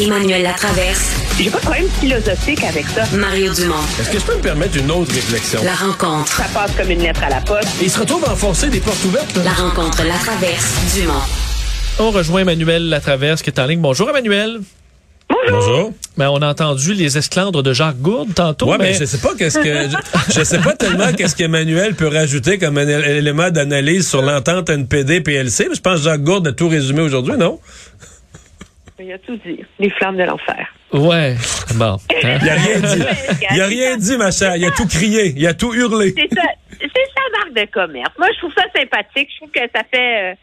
Emmanuel Latraverse. J'ai pas de problème philosophique avec ça. Mario Dumont. Est-ce que je peux me permettre une autre réflexion? La rencontre. Ça passe comme une lettre à la poste. Et il se retrouve à enfoncer des portes ouvertes. La rencontre Latraverse. Dumont. On rejoint Emmanuel Latraverse qui est en ligne. Bonjour Emmanuel. Bonjour. Ben, on a entendu les esclandres de Jacques Gourde tantôt. Ouais, mais mais je sais pas qu'est-ce que je, je sais pas tellement qu'est-ce qu'Emmanuel peut rajouter comme un élément d'analyse sur l'entente NPD PLC. Mais je pense que Jacques Gourde a tout résumé aujourd'hui, non? Il a tout dit. Les flammes de l'enfer. Ouais. Bon. Hein? Il a rien dit. Il a rien dit, ma chère. Il a tout crié. Il a tout hurlé. C'est ça. C'est sa marque de commerce. Moi, je trouve ça sympathique. Je trouve que ça fait. euh,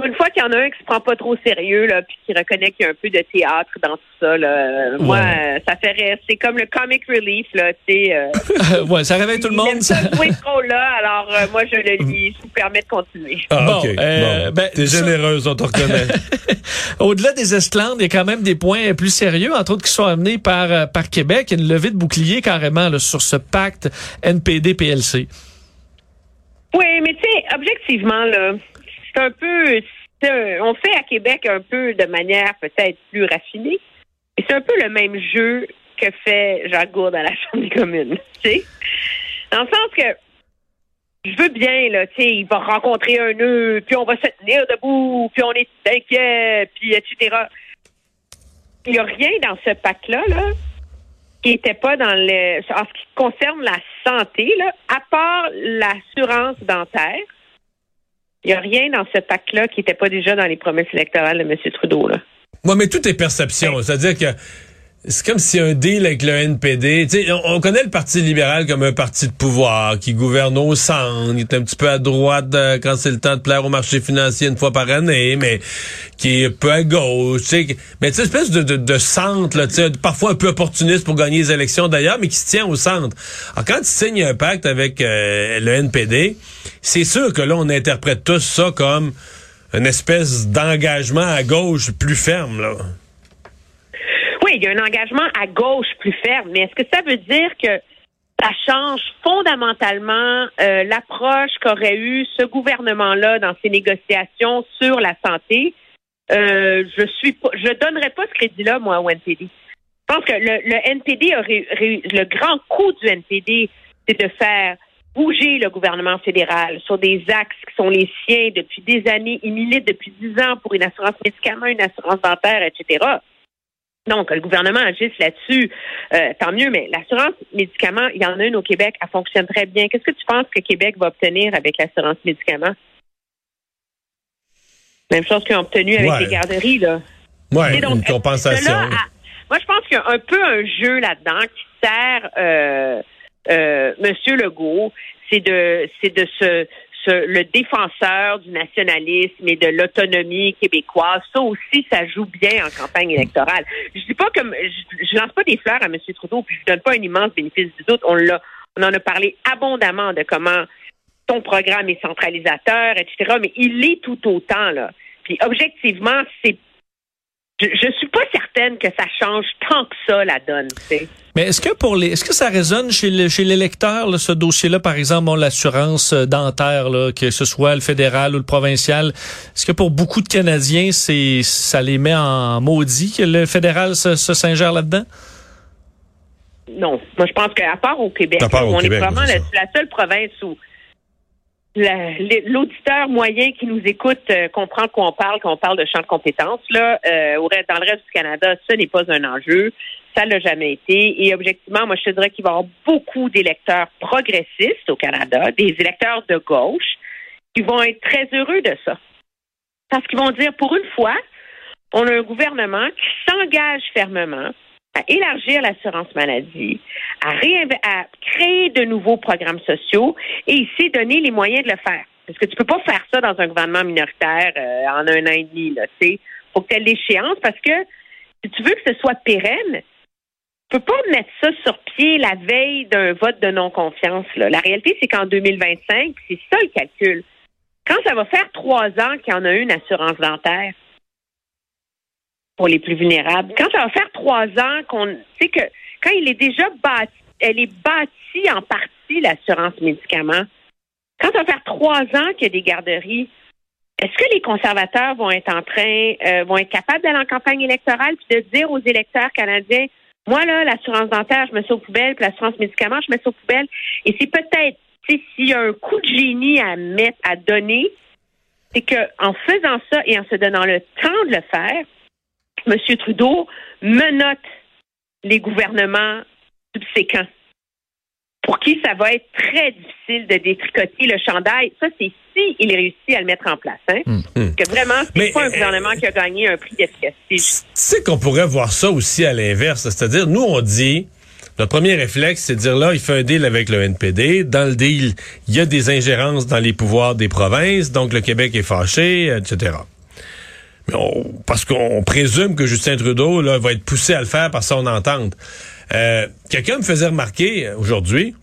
pour une fois qu'il y en a un qui se prend pas trop au sérieux, là, puis qui reconnaît qu'il y a un peu de théâtre dans tout ça, là. Moi, euh, ça fait rire. C'est comme le comic relief, là, tu sais. euh, ouais, ça réveille tout le monde. ça ce rôle-là, alors euh, moi, je le lis. Je vous permets de continuer. Ah, Bon, OK. euh, bon. ben, T'es ça- généreuse, on te reconnaît. Au-delà des esclandres, il y a quand même des points plus sérieux, entre autres qui sont amenés par, par Québec. Il y a une levée de bouclier carrément là, sur ce pacte NPD-PLC. Oui, mais tu sais, objectivement, là, c'est un peu. on fait à Québec un peu de manière peut-être plus raffinée. Et c'est un peu le même jeu que fait Jacques Gourde à la Chambre des communes. Tu sais? Dans le sens que je veux bien, là, tu sais, il va rencontrer un nœud, puis on va se tenir debout, puis on est inquiet, puis etc. Il n'y a rien dans ce pacte-là, là, qui n'était pas dans le. En ce qui concerne la santé, là, à part l'assurance dentaire, il n'y a rien dans ce pacte-là qui n'était pas déjà dans les promesses électorales de M. Trudeau. Là. Moi, mais tout est perception. C'est-à-dire que c'est comme si un deal avec le NPD. Tu sais, on, on connaît le Parti libéral comme un parti de pouvoir qui gouverne au centre, qui est un petit peu à droite euh, quand c'est le temps de plaire au marché financier une fois par année, mais qui est un peu à gauche. Tu sais, mais tu sais, espèce de, centre, là, tu sais, parfois un peu opportuniste pour gagner les élections d'ailleurs, mais qui se tient au centre. Alors quand tu signes un pacte avec euh, le NPD, c'est sûr que là, on interprète tous ça comme une espèce d'engagement à gauche plus ferme, là. Il y a un engagement à gauche plus ferme, mais est-ce que ça veut dire que ça change fondamentalement euh, l'approche qu'aurait eu ce gouvernement-là dans ses négociations sur la santé? Euh, je suis pas, je donnerais pas ce crédit-là, moi, au NPD. Je pense que le, NPD a le grand coup du NPD, c'est de faire bouger le gouvernement fédéral sur des axes qui sont les siens depuis des années. Il milite depuis dix ans pour une assurance médicaments, une assurance dentaire, etc. Donc, le gouvernement agisse là-dessus, euh, tant mieux, mais l'assurance médicaments, il y en a une au Québec, elle fonctionne très bien. Qu'est-ce que tu penses que Québec va obtenir avec l'assurance médicaments? Même chose qu'ils ont obtenu avec Ouais. les garderies, là. Donc, une compensation. là à- moi, je pense qu'il y a un peu un jeu là-dedans qui sert euh, euh, Monsieur Legault, c'est de c'est de ce, le défenseur du nationalisme et de l'autonomie québécoise. Ça aussi, ça joue bien en campagne électorale. Je dis pas comme je, je lance pas des fleurs à M. Trudeau, puis je donne pas un immense bénéfice du doute. On l'a, on en a parlé abondamment de comment son programme est centralisateur, etc. Mais il l'est tout autant là. Puis objectivement, c'est je, je suis pas certaine que ça change tant que ça la donne. tu sais. Mais est-ce que pour les, est-ce que ça résonne chez le, chez l'électeur là, ce dossier-là, par exemple, bon, l'assurance euh, dentaire, là, que ce soit le fédéral ou le provincial, est-ce que pour beaucoup de Canadiens, c'est, ça les met en maudit que le fédéral se, se s'ingère là-dedans? Non, moi je pense qu'à part au Québec, À part au on Québec, est vraiment la, seule province où l'auditeur moyen qui nous écoute euh, comprend de quoi on parle quand on parle de champ de compétences. Là, euh, dans le reste du Canada, ce n'est pas un enjeu. Ça l'a jamais été. Et objectivement, moi, je te dirais qu'il va y avoir beaucoup d'électeurs progressistes au Canada, des électeurs de gauche, qui vont être très heureux de ça. Parce qu'ils vont dire, pour une fois, on a un gouvernement qui s'engage fermement à élargir l'assurance maladie, à, à créer de nouveaux programmes sociaux et il s'est donné les moyens de le faire. Parce que tu peux pas faire ça dans un gouvernement minoritaire euh, en un an et demi. Sais. faut que tu aies l'échéance parce que si tu veux que ce soit pérenne, tu peux pas mettre ça sur pied la veille d'un vote de non-confiance. La réalité, c'est qu'en 2025, c'est ça le calcul. Quand ça va faire trois ans qu'il y en a une assurance dentaire, pour les plus vulnérables. Quand ça va faire trois ans qu'on, tu que quand il est déjà bâti, elle est bâtie en partie l'assurance médicaments. Quand ça va faire trois ans qu'il y a des garderies, Est-ce que les conservateurs vont être en train, euh, vont être capables d'aller en campagne électorale puis de dire aux électeurs canadiens, moi là, l'assurance dentaire, je mets ça aux poubelles, puis l'assurance médicaments, je mets ça aux poubelles. Et c'est peut-être, s'il y a un coup de génie à mettre, à donner, c'est que en faisant ça et en se donnant le temps de le faire, M. Trudeau menote les gouvernements subséquents pour qui ça va être très difficile de détricoter le chandail. Ça, c'est si il réussit à le mettre en place. Hein? Hmm. Que vraiment, c'est pas un euh, gouvernement qui a gagné un prix d'efficacité. Tu sais qu'on pourrait voir ça aussi à l'inverse. C'est-à-dire, nous, on dit, notre premier réflexe, c'est de dire là, il fait un deal avec le NPD. Dans le deal, il y a des ingérences dans les pouvoirs des provinces, donc le Québec est fâché, etc. Parce qu'on présume que Justin Trudeau va être poussé à le faire par son entente. Euh, Quelqu'un me faisait remarquer euh, aujourd'hui,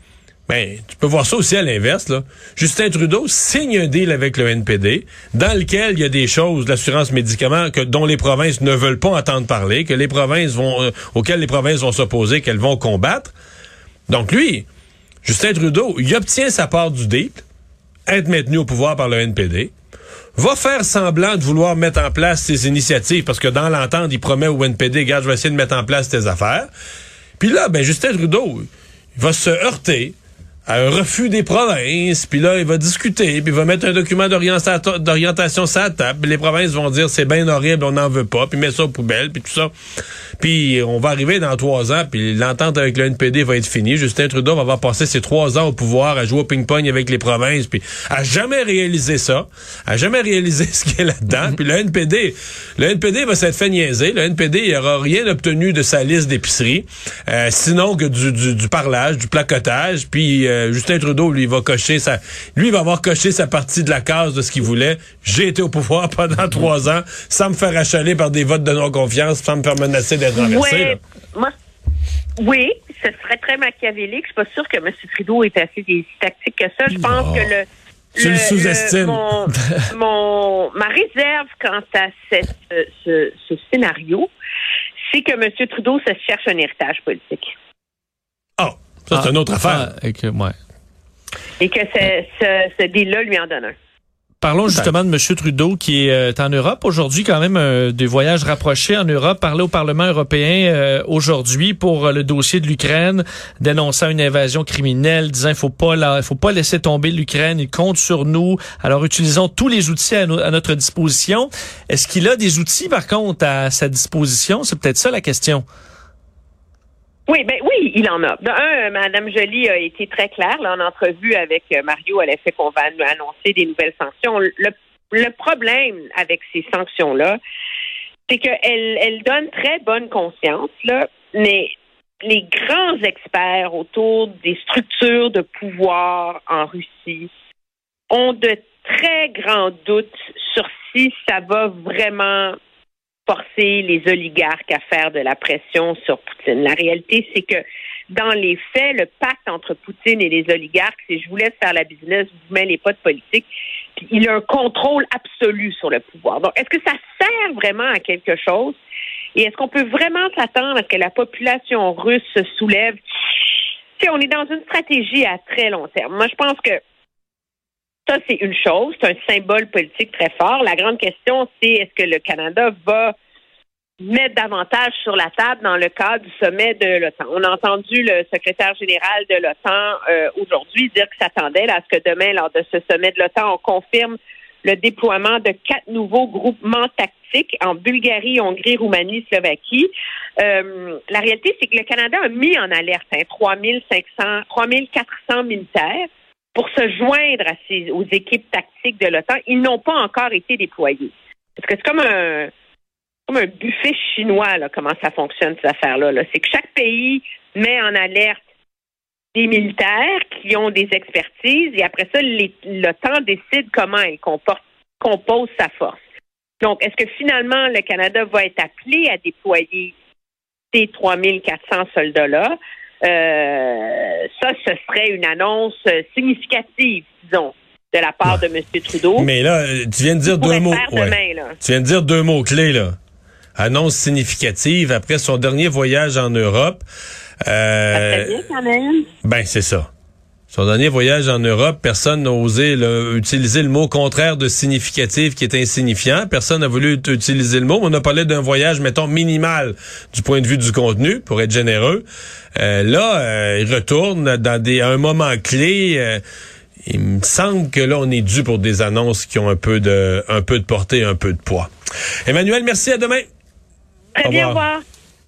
ben, tu peux voir ça aussi à l'inverse. Justin Trudeau signe un deal avec le NPD dans lequel il y a des choses, l'assurance médicaments, que, dont les provinces ne veulent pas entendre parler, que les provinces vont, euh, auxquelles les provinces vont s'opposer, qu'elles vont combattre. Donc lui, Justin Trudeau, il obtient sa part du deal, être maintenu au pouvoir par le NPD, va faire semblant de vouloir mettre en place ses initiatives, parce que dans l'entente, il promet au NPD, regarde, je vais essayer de mettre en place tes affaires. Puis là, ben Justin Trudeau, il va se heurter un refus des provinces, puis là, il va discuter, puis il va mettre un document d'orienta- d'orientation sur la table, les provinces vont dire c'est bien horrible, on n'en veut pas, puis met ça aux poubelles, puis tout ça. Puis on va arriver dans trois ans, puis l'entente avec le NPD va être finie. Justin Trudeau va avoir passé ses trois ans au pouvoir à jouer au ping-pong avec les provinces, puis à jamais réaliser ça, à jamais réaliser ce qu'il y a là-dedans. Puis le NPD, le NPD va s'être fait niaiser. Le NPD, il aura rien obtenu de sa liste d'épicerie, euh, sinon que du, du, du parlage, du placotage. Puis euh, Justin Trudeau, lui, va cocher sa, lui, va avoir coché sa partie de la case de ce qu'il voulait. J'ai été au pouvoir pendant trois ans, sans me faire achaler par des votes de non-confiance, sans me faire menacer d'être renversé. Ouais, oui, ce serait très machiavélique. Je suis pas sûre que M. Trudeau est assez tactique que ça. Je pense que le Tu le sous-estimes. mon, mon- ma réserve quant à cette, euh, ce, ce scénario, c'est que M. Trudeau se cherche un héritage politique. Ah, ça, c'est Ah, une autre affaire. ah, et que, ouais. Et que ce, ce, ce deal-là lui en donne un. Parlons justement de M. Trudeau qui est euh, en Europe aujourd'hui, quand même euh, des voyages rapprochés en Europe. Parler au Parlement européen euh, aujourd'hui pour euh, le dossier de l'Ukraine, dénonçant une invasion criminelle, disant il faut pas la, faut pas laisser tomber l'Ukraine, il compte sur nous. Alors utilisons tous les outils à, no- à notre disposition. Est-ce qu'il a des outils par contre à sa disposition? C'est peut-être ça la question. Oui, ben oui, il en a. Un, euh, Mme Joly a été très claire là, en entrevue avec euh, Mario à l'effet qu'on va annoncer des nouvelles sanctions. Le, le problème avec ces sanctions-là, c'est qu'elles elles donnent très bonne conscience, là, mais les grands experts autour des structures de pouvoir en Russie ont de très grands doutes sur si ça va vraiment forcer les oligarques à faire de la pression sur Poutine. La réalité, c'est que dans les faits, le pacte entre Poutine et les oligarques, c'est je vous laisse faire la business, vous mêlez pas de politique. Puis il a un contrôle absolu sur le pouvoir. Donc, est-ce que ça sert vraiment à quelque chose? Et est-ce qu'on peut vraiment s'attendre à ce que la population russe se soulève? Tu sais, on est dans une stratégie à très long terme. Moi, je pense que ça, c'est une chose, c'est un symbole politique très fort. La grande question, c'est est-ce que le Canada va mettre davantage sur la table dans le cadre du sommet de l'OTAN? On a entendu le secrétaire général de l'OTAN euh, aujourd'hui dire qu'il s'attendait à ce que demain, lors de ce sommet de l'OTAN, on confirme le déploiement de quatre nouveaux groupements tactiques en Bulgarie, Hongrie, Roumanie, Slovaquie. Euh, la réalité, c'est que le Canada a mis en alerte hein, 3500, 3400 militaires pour se joindre ces, aux équipes tactiques de l'OTAN. Ils n'ont pas encore été déployés. Parce que c'est comme un, buffet chinois, comment ça fonctionne, cette affaire-là. -là, c'est que chaque pays met en alerte des militaires qui ont des expertises et après ça, l'OTAN décide comment comporte, compose sa force. Donc, est-ce que finalement le Canada va être appelé à déployer ces 3400 soldats-là? Euh, ça, ce serait une annonce significative, disons, de la part de M. Trudeau. Mais là, tu viens de dire deux mots. Demain, là. Tu viens de dire deux mots clés, là. Annonce significative après son dernier voyage en Europe. Ça serait bien. Ben, c'est ça. Son dernier voyage en Europe, personne n'a osé utiliser le mot contraire de significatif qui est insignifiant. Personne n'a voulu utiliser le mot. On a parlé d'un voyage, mettons, minimal du point de vue du contenu, pour être généreux. Euh, là, euh, il retourne dans des, à un moment clé. Euh, il me semble que là, on est dû pour des annonces qui ont un peu de, un peu de portée, un peu de poids. Emmanuel, merci. À demain. Très bien, au revoir.